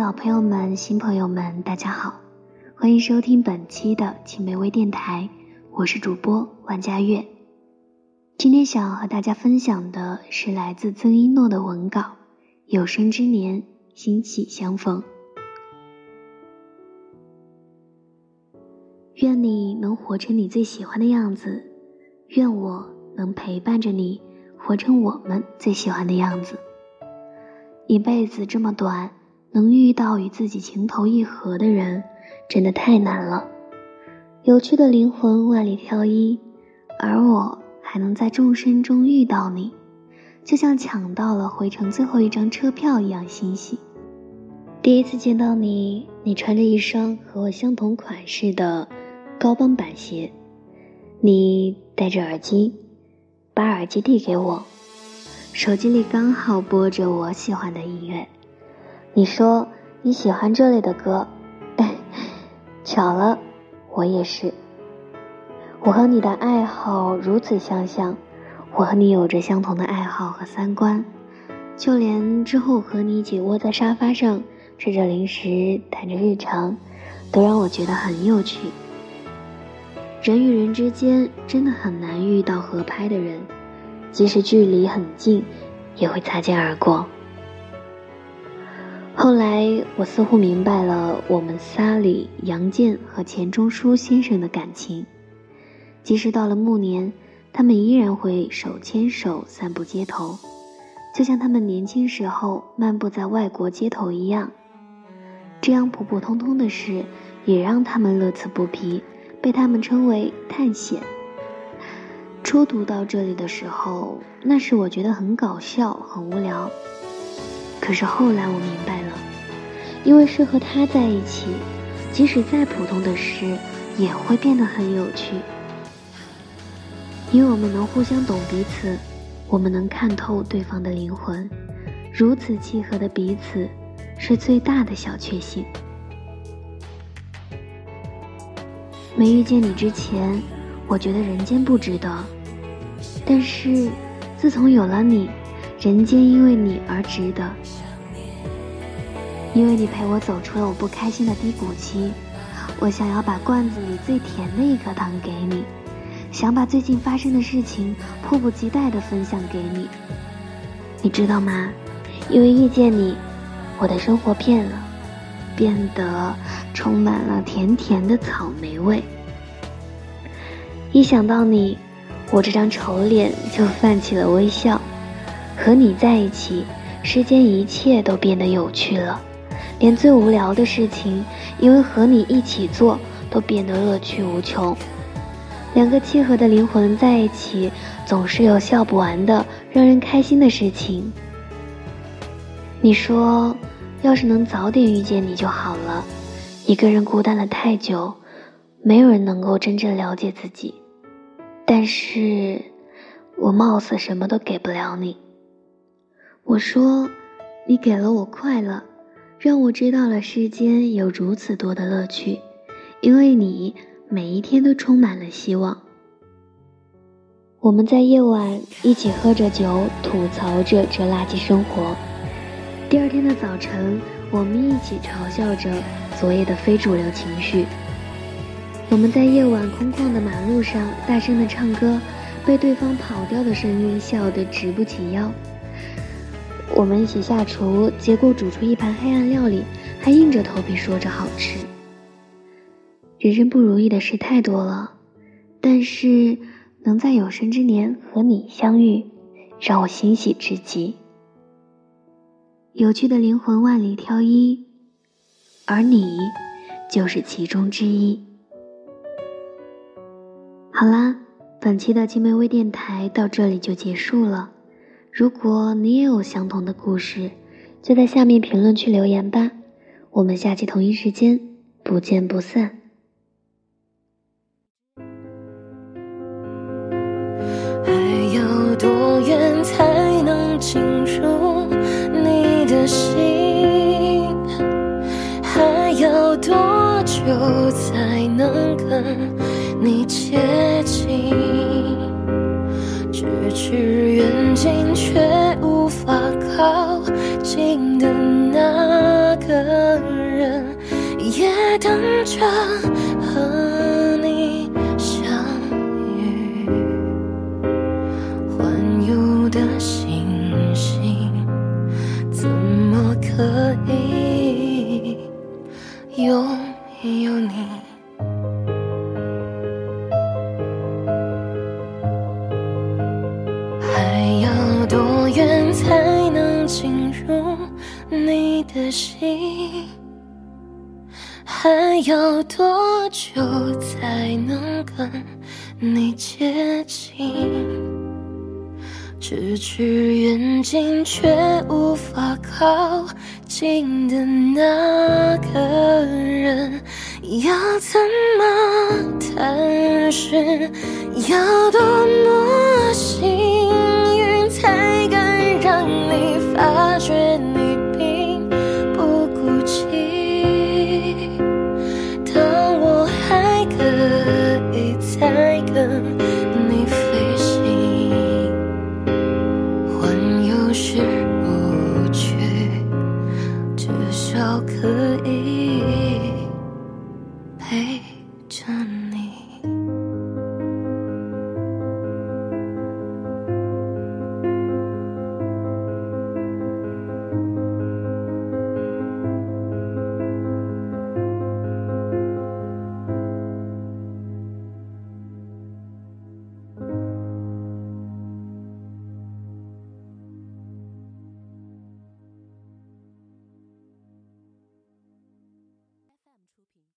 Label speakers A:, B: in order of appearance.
A: 老朋友们、新朋友们，大家好，欢迎收听本期的青梅微电台，我是主播万佳悦。今天想要和大家分享的是来自曾一诺的文稿，《有生之年，欣喜相逢》。愿你能活成你最喜欢的样子，愿我能陪伴着你，活成我们最喜欢的样子。一辈子这么短，能遇到与自己情投意合的人，真的太难了。有趣的灵魂万里挑一，而我还能在众生中遇到你，就像抢到了回程最后一张车票一样欣喜。第一次见到你，你穿着一双和我相同款式的。高帮板鞋，你戴着耳机，把耳机递给我，手机里刚好播着我喜欢的音乐。你说你喜欢这类的歌，巧了，我也是。我和你的爱好如此相像，我和你有着相同的爱好和三观，就连之后和你一起窝在沙发上吃着零食谈着日常，都让我觉得很有趣。人与人之间真的很难遇到合拍的人，即使距离很近，也会擦肩而过。我似乎明白了我们仨里杨健和钱钟书先生的感情，即使到了暮年，他们依然会手牵手散步街头，就像他们年轻时候漫步在外国街头一样。这样普普通通的事，也让他们乐此不疲。被他们称为探险。初读到这里的时候，那时我觉得很搞笑，很无聊。可是后来我明白，因为是和他在一起，即使再普通的事也会变得很有趣。因为我们能互相懂彼此，我们能看透对方的灵魂，如此契合的彼此，是最大的小确幸。没遇见你之前，我觉得人间不值得。但是，自从有了你，人间因为你而值得。因为你陪我走出了我不开心的低谷期，我想要把罐子里最甜的一颗糖给你，想把最近发生的事情迫不及待地分享给你。你知道吗？因为遇见你，我的生活变了，变得……充满了甜甜的草莓味。一想到你，我这张丑脸就泛起了微笑。和你在一起，世间一切都变得有趣了，连最无聊的事情，因为和你一起做，都变得乐趣无穷。两个契合的灵魂在一起，总是有笑不完的、让人开心的事情。你说，要是能早点遇见你就好了。一个人孤单了太久，没有人能够真正了解自己。但是，我貌似什么都给不了你。我说，你给了我快乐，让我知道了世间有如此多的乐趣。因为你每一天都充满了希望。我们在夜晚一起喝着酒，吐槽着这垃圾生活。第二天的早晨，我们一起嘲笑着。昨夜的非主流情绪，我们在夜晚空旷的马路上大声的唱歌，被对方跑调的声音笑得直不起腰。我们一起下厨，结果煮出一盘黑暗料理，还硬着头皮说着好吃。人生不如意的事太多了，但是能在有生之年和你相遇，让我欣喜至极。有趣的灵魂万里挑一。而你，就是其中之一。好啦，本期的青梅微电台到这里就结束了。如果你也有相同的故事，就在下面评论区留言吧。我们下期同一时间不见不散。
B: 还要多远才能进入你的心？还要多久才能跟你接近？咫尺远近却无法靠近的那个人，也。等着和你相遇。环游的星星，怎么可以拥有你？你的心？还要多久才能跟你接近？咫尺远近却无法靠近的那个人，要怎么探寻？要多么幸